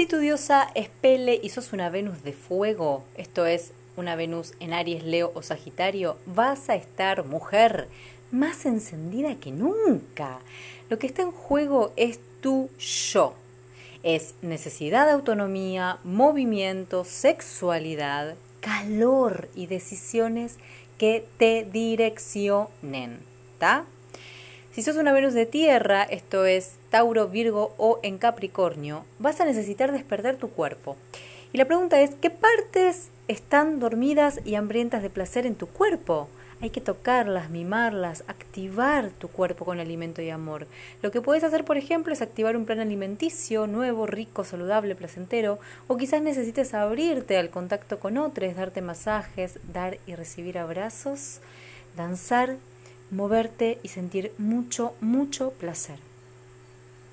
Si tu diosa es Pele y sos una Venus de fuego, esto es una Venus en Aries, Leo o Sagitario, vas a estar, mujer, más encendida que nunca. Lo que está en juego es tu yo. Es necesidad de autonomía, movimiento, sexualidad, calor y decisiones que te direccionen. ¿Está? Si sos una Venus de tierra, esto es Tauro, Virgo o en Capricornio, vas a necesitar despertar tu cuerpo. Y la pregunta es, ¿qué partes están dormidas y hambrientas de placer en tu cuerpo? Hay que tocarlas, mimarlas, activar tu cuerpo con alimento y amor. Lo que puedes hacer, por ejemplo, es activar un plan alimenticio nuevo, rico, saludable, placentero, o quizás necesites abrirte al contacto con otros, darte masajes, dar y recibir abrazos, danzar moverte y sentir mucho, mucho placer.